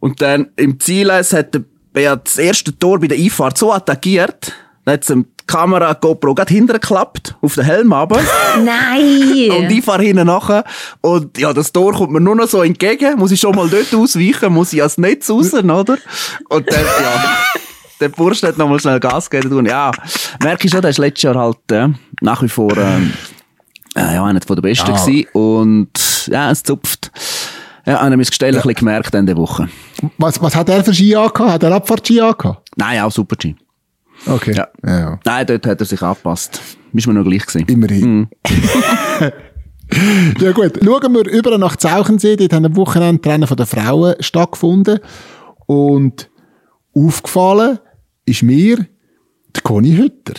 Und dann im Ziel hat der Beat das erste Tor bei der Einfahrt so attackiert, dann hat die Kamera GoPro gerade hintergeklappt, auf den Helm runter. Nein. Und ich fahre hinten nachher. Und ja, das Tor kommt mir nur noch so entgegen. Muss ich schon mal dort ausweichen, muss ich ans Netz raus, oder? Und dann, ja, der Bursch hat nochmal schnell Gas gegeben. Und ja, merke ich schon, der ist letztes Jahr halt äh, nach wie vor ähm, äh, ja, einer von der Besten Ja. gewesen. Und ja, es zupft. Ja, habe ich mein Gestell ein bisschen gemerkt in der Woche. Was, was hat er für Ski angehabt? Hat er Abfahrt-Ski angehabt? Nein, auch super G. Okay. Ja. ja. ja. Nein, dort hat er sich angepasst. Ist mir noch gleich gewesen. Immerhin. ja gut, schauen wir über nach Zauchensee. Dort haben am Wochenende die Rennen von den Frauen stattgefunden. Und aufgefallen ist mir die Conny Hütter.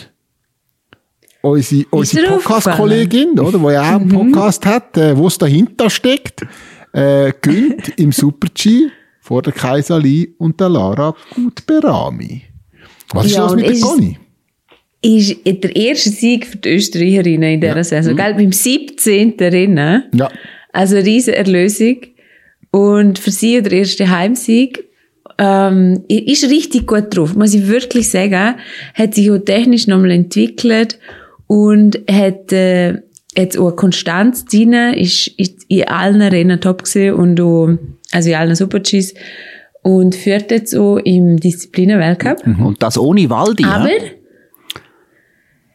Unsere, unsere Podcast-Kollegin, oder, die ja auch einen Podcast hat, äh, wo es dahinter steckt, äh, gönnt im Super-G vor der Kaiserli und der Lara Gutberami. Was ist Ja, und mit der Conny? Ist der erste Sieg für die Österreicherinnen in dieser Ja. Saison, gell? Beim 17. Rennen. Ja. Also eine riesige Erlösung. Und für sie der erste Heimsieg. ähm, ist richtig gut drauf, muss ich wirklich sagen. Hat sich auch technisch nochmal entwickelt und hat äh, jetzt auch eine Konstanz drin, ist, ist in allen Rennen top gesehen und auch, also in allen Super-Gs und führt jetzt auch im Disziplinenweltcup. Und das ohne Waldi, Aber, ja?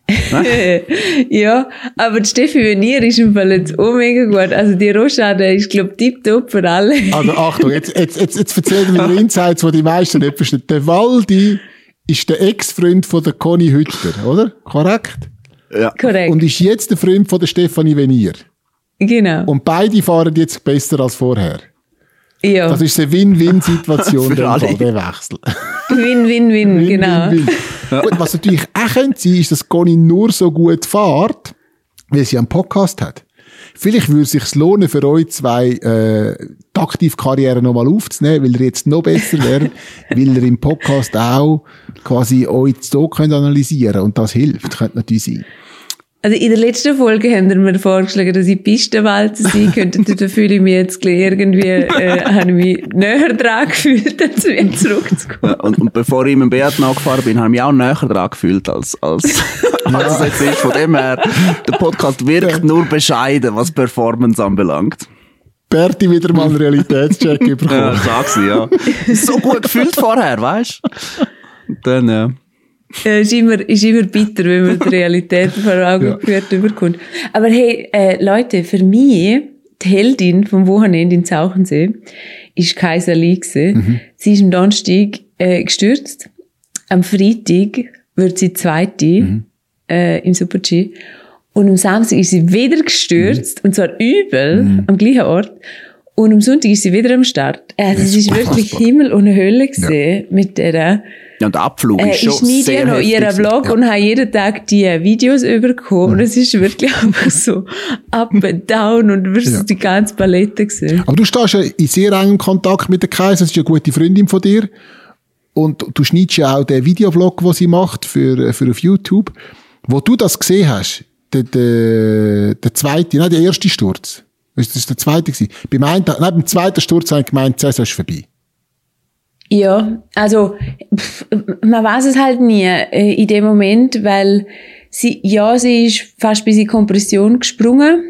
ja, aber die Steffi Venier ist im Fall jetzt auch mega gut. Also die Rochade ist, glaub tipptopp für alle. Also Achtung, jetzt, jetzt, jetzt, jetzt erzähl mir Insights, die die meisten nicht verstehen. Der Waldi ist der Ex-Freund von der Conny Hütter, oder? Korrekt? Korrekt. Und ist jetzt der Freund von der Stefanie Venier. genau. Und beide fahren jetzt besser als vorher. Ja. Das ist eine Win-Win-Situation, Für der alle. Der Wechsel. Win, win, win, genau. Win, win. Gut, was natürlich auch könnte sein, ist, dass Conny nur so gut fährt, weil sie einen Podcast hat. Vielleicht würde es sich lohnen, für euch zwei äh, die Aktivkarriere nochmal aufzunehmen, weil ihr jetzt noch besser lernt, weil ihr im Podcast auch quasi euch so könnt analysieren und das hilft, könnte natürlich sein. Also in der letzten Folge haben wir mir vorgeschlagen, dass ich Pistenwalzer sein könnte. Da fühle ich mich jetzt irgendwie, äh, habe ich mich näher dran gefühlt, als wieder zurückzukommen. Und, und bevor ich mit dem Beat nachgefahren bin, habe ich mich auch näher dran gefühlt, als, als, als es jetzt ist. Von dem her, der Podcast wirkt nur bescheiden, was Performance anbelangt. Berti wieder mal einen Realitätscheck bekommen. Ja, sag sie, ja. So gut gefühlt vorher, weißt du? Dann, ja. Ja, ist immer, ist immer bitter, wenn man die Realität vor Augen Ja. geführt überkommt. Aber hey, äh, Leute, für mich, die Heldin vom Wochenende in Zauchensee, ist Kaiser Lee gewesen. Sie ist am Donnerstag, äh, gestürzt. Am Freitag wird sie Zweite, äh, im Super-G. Und am Samstag ist sie wieder gestürzt, und zwar übel, am gleichen Ort. Und am Sonntag ist sie wieder am Start. Also, Das es ist wirklich. Himmel und Hölle gesehen mit der, Ja, und der Abflug äh, ist schon ich schneide ja noch ihren Vlog Ja. und habe jeden Tag die Videos bekommen. Und es ist wirklich einfach so up and down und du wirst Ja. die ganze Palette gesehen. Aber du stehst ja in sehr engem Kontakt mit der Kaiser, das ist ja eine gute Freundin von dir. Und du schneidest ja auch den Videovlog, den sie macht für, für auf YouTube. Wo du das gesehen hast, der, der, der zweite, nein, der erste Sturz. Das ist der zweite gewesen. Beim, einen, nein, beim zweiten Sturz habe ich gemeint, die Saison ist vorbei. Ja, also pff, man weiß es halt nie äh, in dem Moment, weil sie, ja, sie ist fast bis in Kompression gesprungen,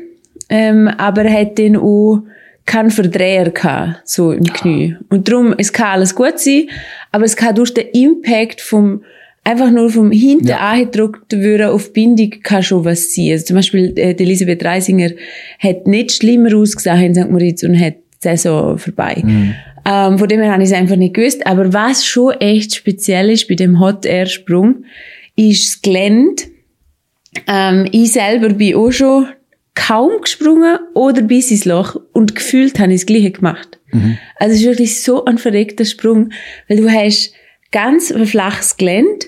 ähm, aber hat dann auch keinen Verdreher gehabt, so im Knie. Und darum, es kann alles gut sein, aber es kann durch den Impact vom einfach nur vom hinten Ja. angedruckt werden auf Bindung kann schon was sein. Also zum Beispiel äh, die Elisabeth Reisinger hat nicht schlimmer ausgesehen in St. Moritz und hat die Saison vorbei. Ähm, von dem her habe ich es einfach nicht gewusst. Aber was schon echt speziell ist bei dem Hot Air Sprung, ist das Gelände. Ähm, ich selber bin auch schon kaum gesprungen oder bis ins Loch und gefühlt habe ich das Gleiche gemacht. Also es ist wirklich so ein verreckter Sprung, weil du hast ganz ein flaches Gelände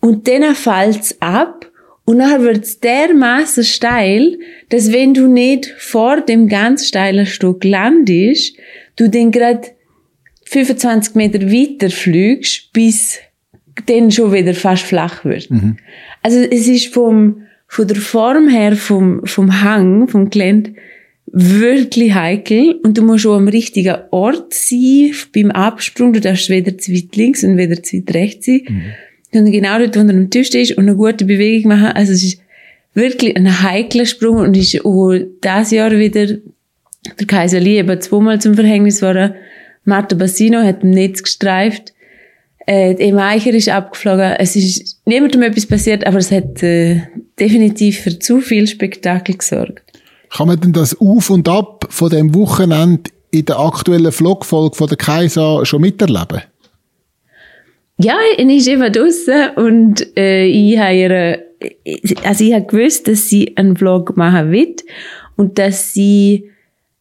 und dann fällt es ab und nachher wird es dermaßen steil, dass wenn du nicht vor dem ganz steilen Stück landest, du dann gerade 25 Meter weiter fliegst, bis dann schon wieder fast flach wird. Also es ist vom, von der Form her, vom, vom Hang, vom Gelände, wirklich heikel und du musst schon am richtigen Ort sein beim Absprung. Du darfst weder zu weit links und weder zu weit rechts sein. Sondern genau dort, wo du am Tisch stehst und eine gute Bewegung machen. Also es ist wirklich ein heikler Sprung und ist auch dieses Jahr wieder der Kaiser Lee eben zweimal zum Verhängnis geworden. Marta Bassino hat im Netz gestreift. Äh, Emma Eicher ist abgeflogen. Es ist niemandem etwas passiert, aber es hat äh, definitiv für zu viel Spektakel gesorgt. Kann man denn das Auf und Ab von dem Wochenende in der aktuellen Vlogfolge von der Kaiser schon miterleben? Ja, ich eben draussen und äh, ich habe ihr, also ich habe gewusst, dass sie einen Vlog machen wird und dass sie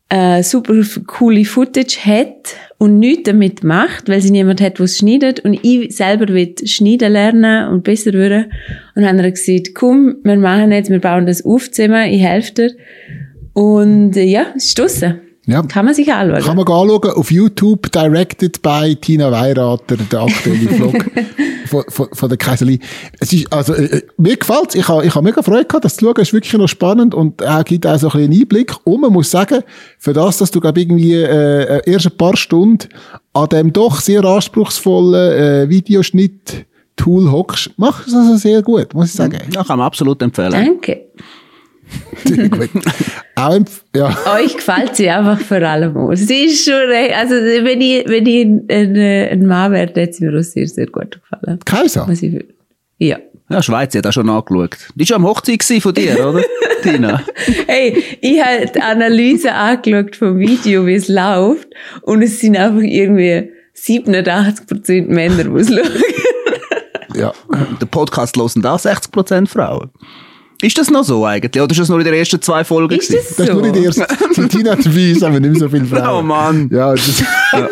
äh, super coole Footage hat und nichts damit macht, weil sie niemand hat, es schneidet. Und ich selber will schneiden lernen und besser werden. Und haben gesagt, komm, wir machen jetzt, wir bauen das auf zusammen, ich helfe dir. Und äh, ja, es ist draussen. Ja. Kann man sich anschauen. Kann man anschauen auf YouTube, directed by Tina Weirater, der aktuelle Vlog von, von, von der Kaiserli. Es ist, also, äh, äh, mir gefällt's. Ich habe, ich habe mega Freude gehabt, das zu schauen. Es ist wirklich noch spannend und er gibt auch so ein bisschen einen Einblick. Und man muss sagen, für das, dass du, glaube irgendwie, äh, erst ein paar Stunden an dem doch sehr anspruchsvollen äh, Videoschnitt-Tool hockst, machst du das also sehr gut, muss ich sagen. Ja, kann man absolut empfehlen. Danke. Ja. Euch gefällt sie einfach vor allem auch. Sie ist schon recht, also wenn ich, wenn ich ein, ein Mann wäre, hätte sie mir auch sehr, sehr gut gefallen. Kaiser. Was ich will. Ja. Ja, Schweiz hat auch schon angeschaut. Die war schon am Hochzeit von dir, oder? Tina. Hey, ich habe die Analyse angeschaut vom Video, wie es läuft. Und es sind einfach irgendwie 87% Männer, die es schauen. Ja. Der Podcast hören da 60% Frauen. Ist das noch so eigentlich? Oder ist das nur in den ersten zwei Folgen? Ist gewesen? das Das ist so? nur in der ersten, Tina ist, haben wir nicht mehr so viele Frauen. Oh Mann. Ja, das,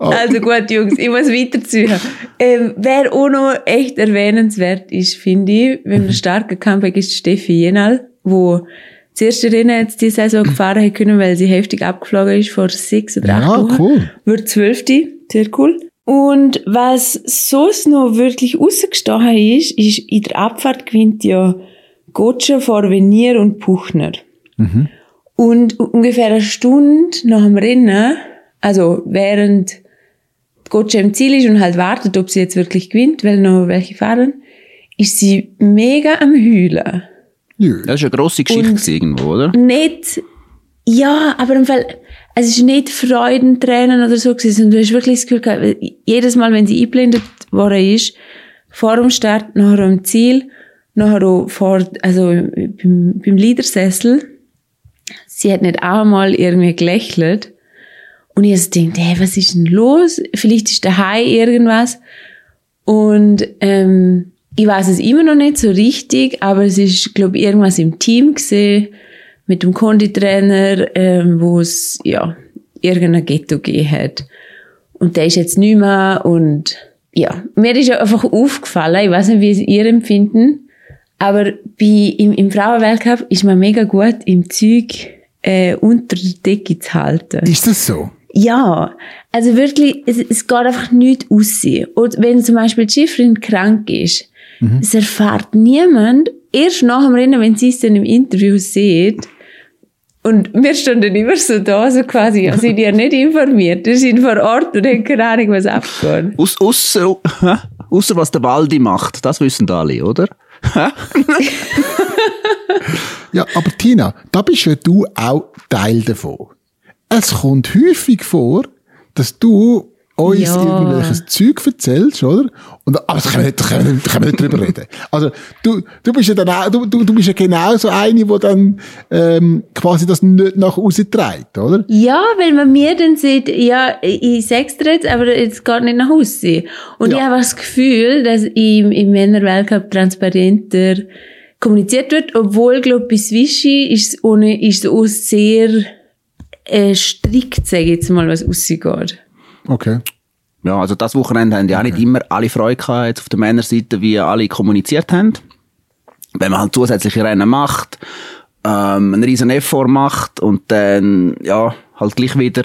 Also gut, Jungs, ich muss weiterziehen. Ähm, wer auch noch echt erwähnenswert ist, finde ich, wenn ein starker Comeback ist, Steffi Jenal, wo das erste Rennen jetzt die Saison gefahren hat können, weil sie heftig abgeflogen ist vor sechs oder acht Ja, Wochen. cool. Wird zwölfte, sehr cool. Und was sonst noch wirklich rausgestochen ist, ist, in der Abfahrt gewinnt ja Gotcha vor Venier und Puchner. Und ungefähr eine Stunde nach dem Rennen, also während Gotcha im Ziel ist und halt wartet, ob sie jetzt wirklich gewinnt, weil noch welche fahren, ist sie mega am Heulen. Nö. Das ist eine grosse Geschichte Und- irgendwo, oder? Nicht, ja, aber im Fall, es ist nicht Freudentränen oder so gewesen, sondern du hast wirklich das Gefühl gehabt, jedes Mal, wenn sie eingeblendet worden ist, vor dem Start, nachher am Ziel, nachher auch vor, also beim, beim Leadersessel, sie hat nicht einmal irgendwie gelächelt. Und ich also denkt, hey, was ist denn los? Vielleicht ist daheim irgendwas. Und ähm, ich weiß es immer noch nicht so richtig, aber es ist, glaube ich, irgendwas im Team gesehen mit dem Konditrainer, ähm, wo es ja irgendein Ghetto gegeben hat. Und der ist jetzt nicht mehr und ja, mir ist ja einfach aufgefallen, ich weiß nicht, wie es ihr empfinden, aber bei, im, im Frauenweltcup ist man mega gut im Zeug äh, unter der Decke zu halten. Ist das so? Ja, also wirklich, es, es geht einfach nicht aussehen. Und wenn zum Beispiel die Schifferin krank ist, es erfahrt niemand, erst nach dem Rennen, wenn sie es dann im Interview sieht, und wir standen immer so da, so quasi, ja, sind ja nicht informiert. Wir sind vor Ort und haben keine Ahnung, was abgeht. Aus, ausser, was der Waldi macht, das wissen alle, oder? Ja, aber Tina, da bist ja du auch Teil davon. Es kommt häufig vor, dass du uns Ja. irgendwelches Zeug erzählst, oder? Und, aber können wir nicht, das können wir nicht, das können wir nicht drüber reden. Also, du, du bist ja dann auch, du, du, du bist ja genau so eine, die dann, ähm, quasi das nicht nach außen trägt, oder? Ja, weil man mir dann sieht, ja, ich sag's dir jetzt, aber jetzt geht nicht nach Hause. Und Ja. ich habe das Gefühl, dass im, im Männerweltcup transparenter kommuniziert wird, obwohl, glaube ich, bei Swishy ist es ohne, ist es auch sehr äh, strikt, sage ich jetzt mal, was rausgeht. Okay. Ja, also das Wochenende haben ja auch nicht immer alle Freude gehabt, jetzt auf der Männerseite, wie alle kommuniziert haben. Wenn man halt zusätzliche Rennen macht, ähm, einen riesen Effort macht und dann, ja, halt gleich wieder,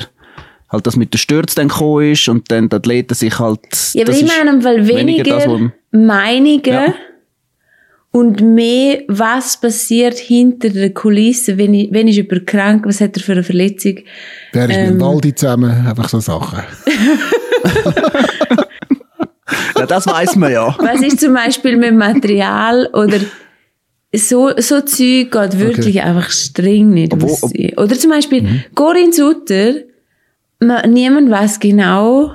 halt das mit der Stürze dann gekommen ist und dann die Athleten sich halt, Ja, aber das ich meine, im Fall weniger, das, Meinungen Ja. Und mehr, was passiert hinter der Kulisse, wenn ich, wenn ich über krank, was hat er für eine Verletzung, Wer ist Ähm. mit dem Waldi zusammen? Einfach so Sachen. ja, das weiß man ja. Was ist zum Beispiel mit Material oder so, so Zeug geht wirklich einfach streng nicht Obwohl- raus. Oder zum Beispiel Corinne Sutter, man, niemand weiß genau,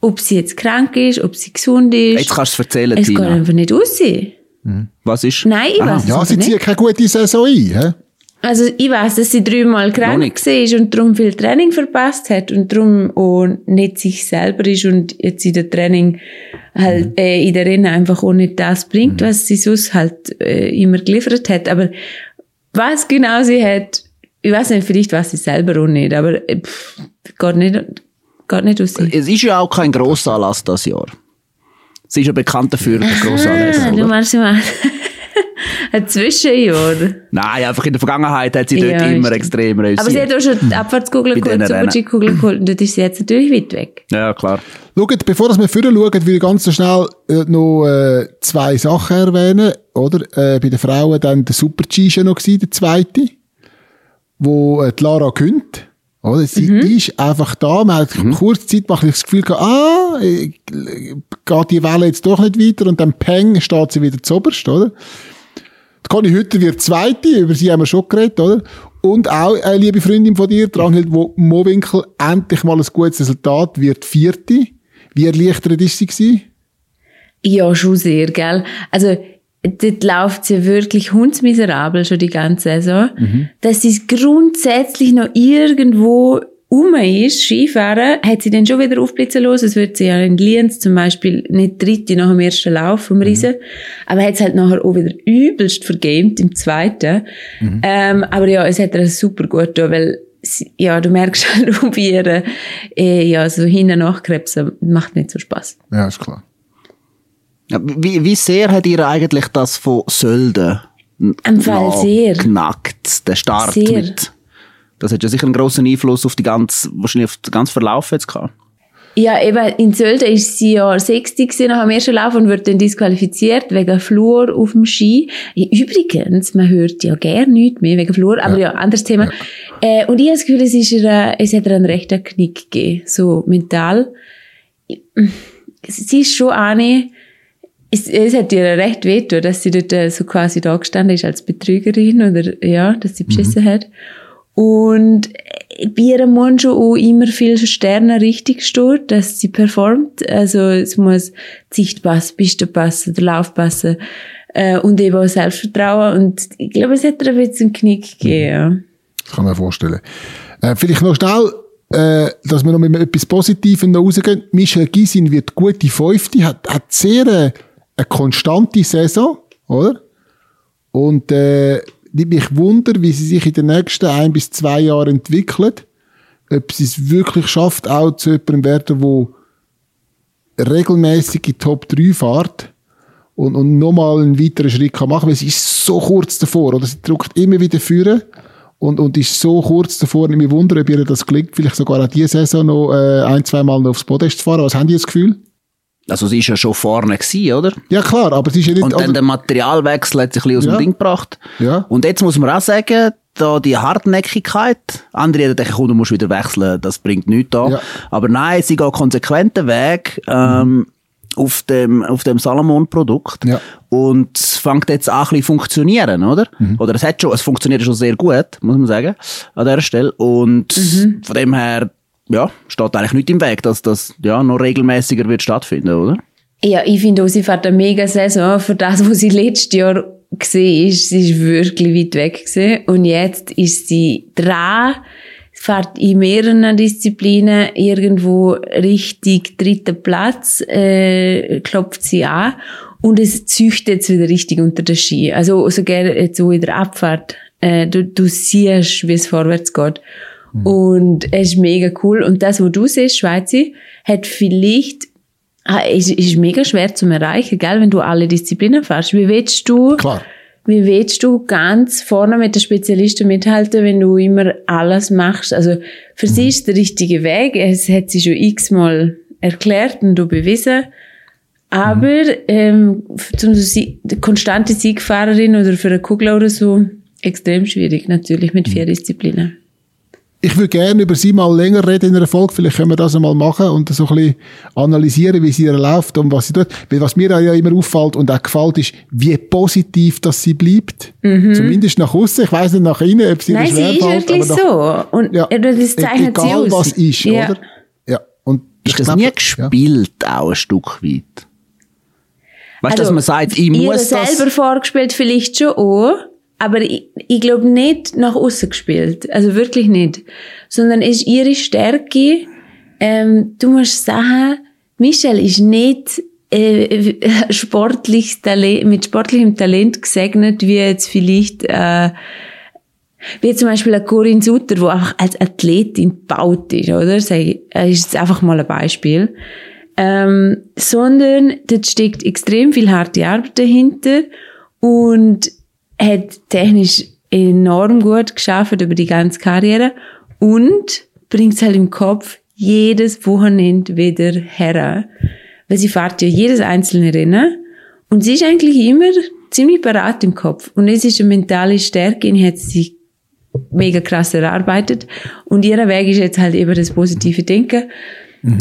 ob sie jetzt krank ist, ob sie gesund ist. Jetzt kannst du es erzählen, es geht Tina. einfach nicht raus. Was ist? Nein, ich weiß es Ja, sie nicht. ziehen keine gute Saison ein, hä? Also ich weiß, dass sie dreimal krank war und darum viel Training verpasst hat und darum auch nicht sich selber ist und jetzt in der Training halt äh, in der Rennen einfach auch nicht das bringt, was sie sonst halt äh, immer geliefert hat. Aber was genau sie hat, ich weiß nicht, vielleicht weiß sie selber auch nicht, aber äh, pff, geht nicht, geht nicht aus. Es ist ja auch kein Grossanlass das Jahr. Sie ist ja bekannt dafür, der Grossanlass, Ah, du oder? machst mal ein Zwischenjahr. Nein, einfach in der Vergangenheit hat sie dort Ja, immer extrem Aber sie hat auch schon die Abfahrtskugel geholt, die. Super-G-Kugel geholt und dort ist sie jetzt natürlich weit weg. Ja, klar. Schaut, bevor wir vorher schauen, will ich ganz so schnell äh, noch äh, zwei Sachen erwähnen, oder? Äh, bei den Frauen dann der Super-G ja noch gewesen, der zweite, wo äh, die Lara Günd Oder? Sie ist einfach da. Man hat kurze Zeit mal das Gefühl gehabt, ah, geht die Welle jetzt doch nicht weiter und dann peng, steht sie wieder zuoberst, oder? Die Conny Hütter wird Zweite, über sie haben wir schon geredet, oder? Und auch eine liebe Freundin von dir, Dranhild wo Mowinkel, endlich mal ein gutes Resultat, wird Vierte. Wie erleichtert ist sie gewesen? Ja, schon sehr, gell? Also, dort läuft sie wirklich hundsmiserabel schon die ganze Saison. Dass sie grundsätzlich noch irgendwo um ist, Skifahren, hat sie dann schon wieder aufblitzen los. Es wird sie ja in Lienz zum Beispiel nicht dritte nach dem ersten Lauf vom Riesen, aber hat es halt nachher auch wieder übelst vergamed im zweiten. Ähm, aber ja, es hat ihr super gut getan, weil sie, ja, du merkst halt, bei ihr, äh, ja, so hinten nachkrebsen macht nicht so Spaß. Ja, ist klar. Ja, Wie, wie sehr hat ihr eigentlich das von Sölden Am Fall sehr. knackt, der Start Sehr. mit? Das hat ja sicher einen grossen Einfluss auf die ganze, wahrscheinlich auf den ganzen Verlauf jetzt gehabt. Ja, eben, in Sölden ist sie ja 60 gewesen nach dem ersten Lauf und wird dann disqualifiziert wegen Flur auf dem Ski. Übrigens, man hört ja gern nichts mehr wegen Flur, aber ja, anderes Thema. Äh, und ich habe das Gefühl, es, ist ihr, äh, es hat ihr einen rechten Knick gegeben, so mental. Sie ist schon eine, es, es hat ihr recht wehgetan, dass sie dort äh, so quasi da gestanden ist als Betrügerin oder, ja, dass sie beschissen hat. Und bei ihr muss schon auch immer viel Sterne richtig stehen, dass sie performt. Also es muss Sicht passen, Piste passen, der Lauf passen äh, und eben auch Selbstvertrauen. Und ich glaube, es hat ihr ein bisschen einen Knick gegeben. Ja. Das kann man vorstellen. Äh, vielleicht noch schnell, äh, dass wir noch mit etwas Positivem noch rausgehen. Michel Gisin wird gute Fünfte, hat, hat sehr äh, eine konstante Saison, oder? Und äh, nimmt mich Wunder, wie sie sich in den nächsten ein bis zwei Jahren entwickelt. Ob sie es wirklich schafft, auch zu jemandem werden, wo regelmäßig in Top 3 fährt und, und nochmal einen weiteren Schritt kann machen, weil sie ist so kurz davor, oder? Sie drückt immer wieder führen und, und ist so kurz davor, ich mich wundere, ob ihr das gelingt, vielleicht sogar auch diese Saison noch äh, ein, zwei Mal noch aufs Podest zu fahren. Was haben die das Gefühl? Also sie ist ja schon vorne gewesen, oder? Ja klar, aber sie ist ja nicht... Und dann also- der Materialwechsel hat sich ein bisschen aus Ja. dem Ding gebracht. Ja. Und jetzt muss man auch sagen, da die Hartnäckigkeit, andere hätten gedacht, komm, du musst wieder wechseln, das bringt nichts da. Ja. Aber nein, sie geht konsequenten Weg, ähm, auf dem, auf dem Salomon-Produkt. Ja. Und es fängt jetzt auch ein bisschen funktionieren, oder? Oder es hat schon, es funktioniert schon sehr gut, muss man sagen, an dieser Stelle. Und von dem her, ja, steht eigentlich nicht im Weg, dass das, ja, noch regelmäßiger wird stattfinden, oder? Ja, ich finde auch, sie fährt eine mega Saison für das, was sie letztes Jahr gesehen ist. Sie ist wirklich weit weg gewesen. Und jetzt ist sie dran, fährt in mehreren Disziplinen irgendwo richtig dritten Platz, äh, klopft sie an. Und es züchtet jetzt wieder richtig unter den Ski. Also sogar jetzt so in der Abfahrt. Äh, du, du siehst, wie es vorwärts geht. Und es ist mega cool. Und das, was du siehst, Schweizi, hat vielleicht Ah, es ist mega schwer zu erreichen, gell, wenn du alle Disziplinen fährst. Wie willst du, Klar. wie willst du ganz vorne mit den Spezialisten mithalten, wenn du immer alles machst? Also, für sie ist der richtige Weg. Es hat sie schon x-mal erklärt und du bewiesen. Aber, ähm, zum Sie konstante Siegfahrerin oder für eine Kugel oder so, extrem schwierig, natürlich, mit vier Disziplinen. Ich würde gerne über sie mal länger reden in einer Folge. Vielleicht können wir das einmal machen und so ein bisschen analysieren, wie sie ihr läuft und was sie tut. Weil was mir auch ja immer auffällt und auch gefällt, ist, wie positiv dass sie bleibt. Zumindest nach außen. Ich weiss nicht nach innen, ob sie Mhm. Nein, sie ist schwerfällt, wirklich aber so. Und Ja. das zeichnet sie Egal aus. was ist, Ja. oder? Ja. Und ich Ist das nie ja. gespielt, auch ein Stück weit? Weißt du, dass man sagt, ich muss das... Also, selber vorgespielt vielleicht schon auch, aber ich, ich glaube nicht nach außen gespielt. Also wirklich nicht. Sondern es ist ihre Stärke. Ähm, du musst sagen, Michelle ist nicht äh, sportliches Talent, mit sportlichem Talent gesegnet, wie jetzt vielleicht äh, wie zum Beispiel eine Corinne Sutter, die einfach als Athletin gebaut ist, oder? Ich, äh, ist jetzt einfach mal ein Beispiel. Ähm, sondern dort steckt extrem viel harte Arbeit dahinter und hat technisch enorm gut geschafft über die ganze Karriere und bringt es halt im Kopf jedes Wochenende wieder her. Weil sie fährt ja jedes einzelne Rennen und sie ist eigentlich immer ziemlich parat im Kopf. Und es ist eine mentale Stärke und hat sie mega krass erarbeitet. Und ihr Weg ist jetzt halt eben das positive Denken.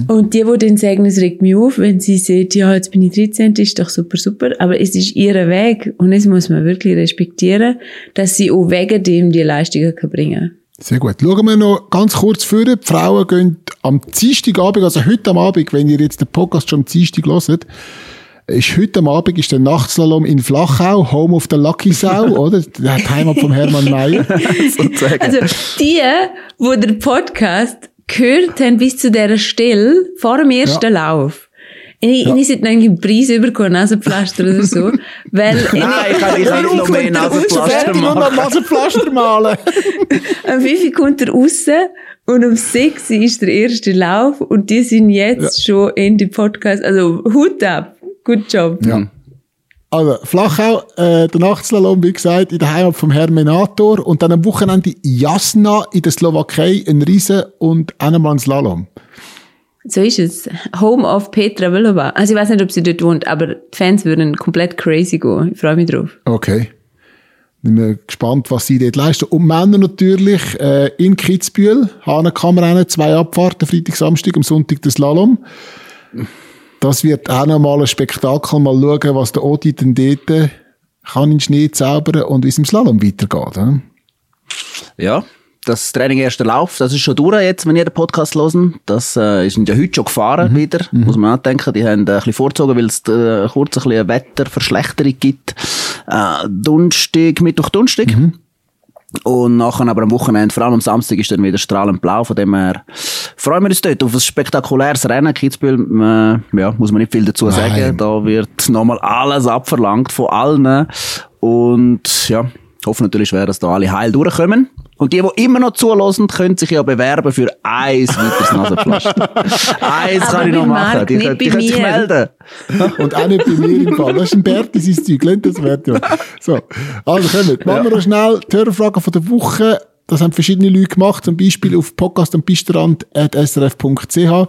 Und die, die dann sagen, es regt mich auf, wenn sie sieht, ja, jetzt bin ich 13, ist doch super, super. Aber es ist ihr Weg. Und das muss man wirklich respektieren, dass sie auch wegen dem die Leistungen kann bringen Sehr gut. Schauen wir noch ganz kurz vor. Die Frauen gehen am Dienstagabend, also heute am Abend, wenn ihr jetzt den Podcast schon am Dienstag hört, ist heute am Abend ist der Nachtslalom in Flachau, Home of the Lucky Sau, oder? Der Heimat von Hermann Mayer. Also, die, wo der Podcast gehört haben bis zu dieser Stelle, vor dem ersten Lauf, ich, Ja. ich sollte eigentlich einen Preis überkommen, Nasenpflaster oder so, weil Nein, ich kann, ich kann nicht noch mehr Nasenpflaster Fertig und noch. Nasenpflaster malen. am 5 kommt er raus und um 6 ist der erste Lauf und die sind jetzt schon in die Podcast, also Hut ab, good job. Ja. Also, Flachau, äh, der Nachtslalom, wie gesagt, in der Heimat vom Hermenator und dann am Wochenende Jasna in der Slowakei, ein Riesen und nochmal ein Slalom. So ist es. Home of Petra Vlhova. Also ich weiß nicht, ob sie dort wohnt, aber die Fans würden komplett crazy gehen. Ich freue mich drauf. Okay. Bin mir gespannt, was sie dort leisten. Und Männer natürlich äh, in Kitzbühel, Hahnenkammrennen, zwei Abfahrten, Freitag, Samstag, am Sonntag der Slalom. Das wird auch nochmal ein Spektakel. Mal schauen, was der Odi denn dort kann in den Schnee zaubern und wie es im Slalom weitergeht. Hm? Ja, das Training erster Lauf, das ist schon durch jetzt, wenn ihr den Podcast hören. Das äh, sind ja heute schon gefahren wieder, muss man auch denken. Die haben äh, ein bisschen vorgezogen, weil es äh, kurz ein bisschen eine Wetterverschlechterung gibt. Äh, Dunstig, Mittwoch, Dunstig. Und nachher aber am Wochenende, vor allem am Samstag, ist dann wieder strahlend blau. Von dem her freuen wir uns dort auf ein spektakuläres Rennen. Kitzbühel, äh, ja, muss man nicht viel dazu sagen. Nein. Da wird nochmal alles abverlangt von allen. Und ja, hoffen natürlich schwer, dass da alle heil durchkommen. Und die, die immer noch zulassen, können sich ja bewerben für eins weiteres Nasenpflaster. eins kann ich noch machen. Marc, Die, nicht können, die bei können sich mir. melden. Und auch nicht bei mir im Fall. Das ist ein Berti, sein Zeug. Lehnt das Wert, ja. So. Also, kommen. Machen wir noch schnell die Hörerfragen von der Woche. Das haben verschiedene Leute gemacht. Zum Beispiel auf podcast am srf.ch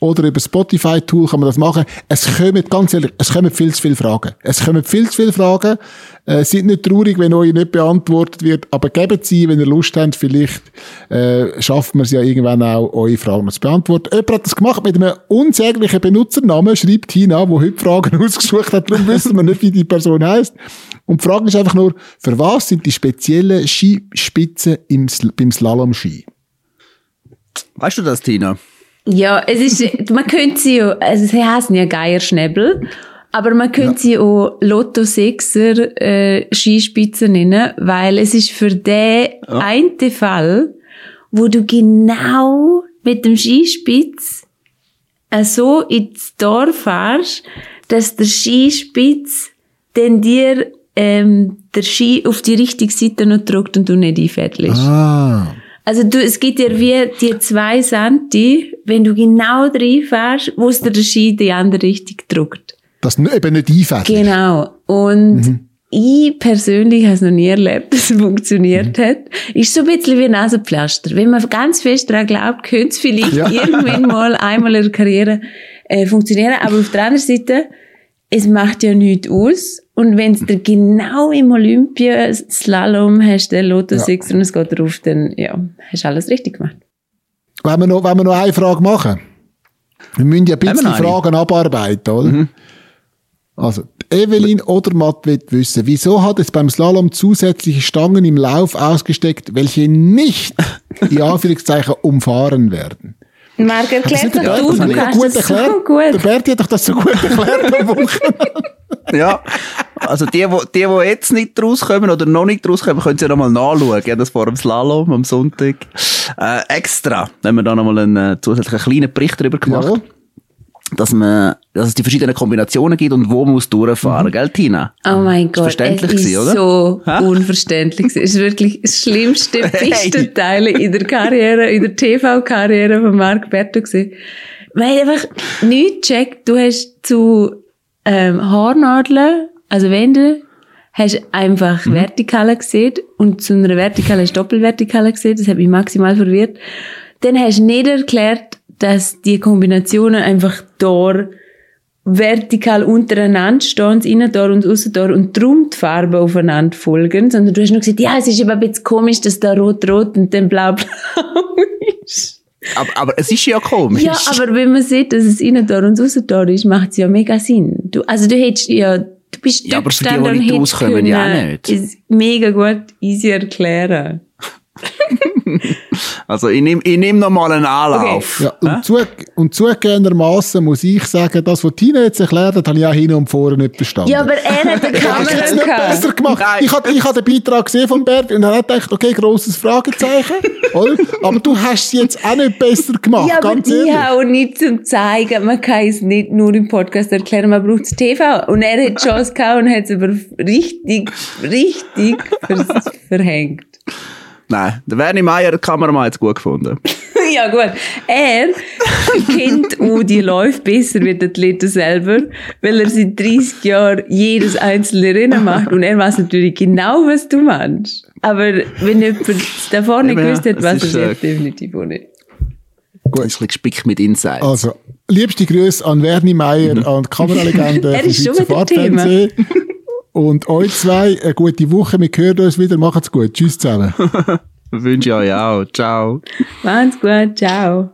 oder über Spotify-Tool kann man das machen. Es kommen, ganz ehrlich, es kommen viel zu viele Fragen. Es kommen viel zu viele Fragen. Äh, seid nicht traurig, wenn euch nicht beantwortet wird, aber gebt sie, wenn ihr Lust habt, vielleicht äh, schaffen wir es ja irgendwann auch, eure Fragen zu beantworten. Jemand hat das gemacht mit einem unsäglichen Benutzernamen, schreibt Tina, wo heute Fragen ausgesucht hat, darum wissen wir nicht, wie die Person heißt. Und die Frage ist einfach nur, für was sind die speziellen Skispitzen im, beim Slalom-Ski? Weißt du das, Tina? Ja, es ist, man könnte sie ja, also sie heißen ja Geierschnäbel, aber man könnte sie auch Lotto Sechser äh, Skispitze nennen, weil es ist für den einen Fall, wo du genau mit dem Skispitz äh, so ins Dorf fährst, dass der Skispitz den dir ähm, der Ski auf die richtige Seite noch drückt und du nicht einfädelst. Ah. Also du, es gibt dir wie die zwei Santi, wenn du genau reinfährst, wo es der Ski in die andere Richtung drückt. Das n- eben nicht einfällt. Genau. Und ich persönlich habe es noch nie erlebt, dass es funktioniert hat. Ist so ein bisschen wie ein Nasenpflaster. Wenn man ganz fest daran glaubt, könnte es vielleicht Ja. irgendwann mal einmal in der Karriere äh, funktionieren. Aber auf der anderen Seite, es macht ja nichts aus. Und wenn es dir genau im Olympia-Slalom hast, der Lotto Ja. Sechser und es geht drauf, dann ja, hast du alles richtig gemacht. Wenn wir noch, wenn wir noch eine Frage machen. Wir müssen ja ein bisschen? Fragen abarbeiten, oder? Mhm. Also, Evelyn oder Matt will wissen, wieso hat es beim Slalom zusätzliche Stangen im Lauf ausgesteckt, welche nicht, in Anführungszeichen, umfahren werden? Marc, erklär Hat das doch du, der du kannst gut das erklärt? so Der gut. Berti hat doch das so gut erklärt am Wochenende. Ja. Also die, wo, die, die jetzt nicht rauskommen oder noch nicht rauskommen, können sie ja nochmal nachschauen. Ja, das vor dem Slalom am Sonntag. Äh, extra haben wir da nochmal einen äh, zusätzlichen kleinen Bericht darüber gemacht. Jawohl. Dass, man, dass es die verschiedenen Kombinationen gibt und wo man muss durchfahren, gell, Tina? Oh mein Gott, verständlich es ist gewesen, oder? so Hä? unverständlich. gewesen. Es ist wirklich das schlimmste, Hey. beste Teil in der Karriere, in der TV-Karriere von Marc Berto gewesen. Weil einfach nichts checkt. Du hast zu ähm, Haarnadeln, also Wände, hast einfach Mhm. Vertikale gesehen und zu einer Vertikale du Doppelvertikale gesehen. Das hat mich maximal verwirrt. Dann hast du nicht erklärt, dass die Kombinationen einfach da vertikal untereinander stehen, das Innentor und das Aussentor und darum die Farben aufeinander folgen, sondern du hast nur gesagt, ja, es ist aber ein bisschen komisch, dass da rot-rot und dann blau-blau ist. Aber, aber es ist ja komisch. Ja, aber wenn man sieht, dass es Innentor und das Aussentor ist, macht es ja mega Sinn. Du, also du hättest ja, du bist Ja, aber für die, die nicht rauskommen, ja auch nicht. Es mega gut, easy erklären. Also ich nehme ich nehm noch mal einen Anlauf. Ja, und, zu, und zugegebenermaßen muss ich sagen, das, was Tina jetzt erklärt hat, habe ich auch hin und vorne nicht verstanden. Ja, aber er hat eine Ich habe es Kamera jetzt nicht besser gemacht. Nein. Ich habe ich hab den Beitrag gesehen von Bert und er hat gedacht, okay, grosses Fragezeichen, oder? Aber du hast es jetzt auch nicht besser gemacht, Ja, aber ganz ich ehrlich. habe auch nicht zum zeigen, man kann es nicht nur im Podcast erklären, man braucht das TV. Und er hat die Chance gehabt und hat es aber richtig, richtig verhängt. Nein, der Werni Meier, der Kameramann, hat es gut gefunden. ja, gut. Er kennt auch die Läufe besser wie die Athleten selber, weil er seit 30 Jahren jedes einzelne Rennen macht und er weiß natürlich genau, was du meinst. Aber wenn jemand nicht Eben, ja, gewusst hat, es weiß er äh, es definitiv auch nicht. Gut. Ein bisschen gespickt mit Insights. Also, liebste Grüße an Werni Meier, an die Kameralegende Er ist schon Schweizer wieder Thema. Und euch zwei, eine gute Woche. Wir hören uns wieder. Macht's gut. Tschüss zusammen. Wünsche ich euch auch. Ciao. Macht's gut, ciao.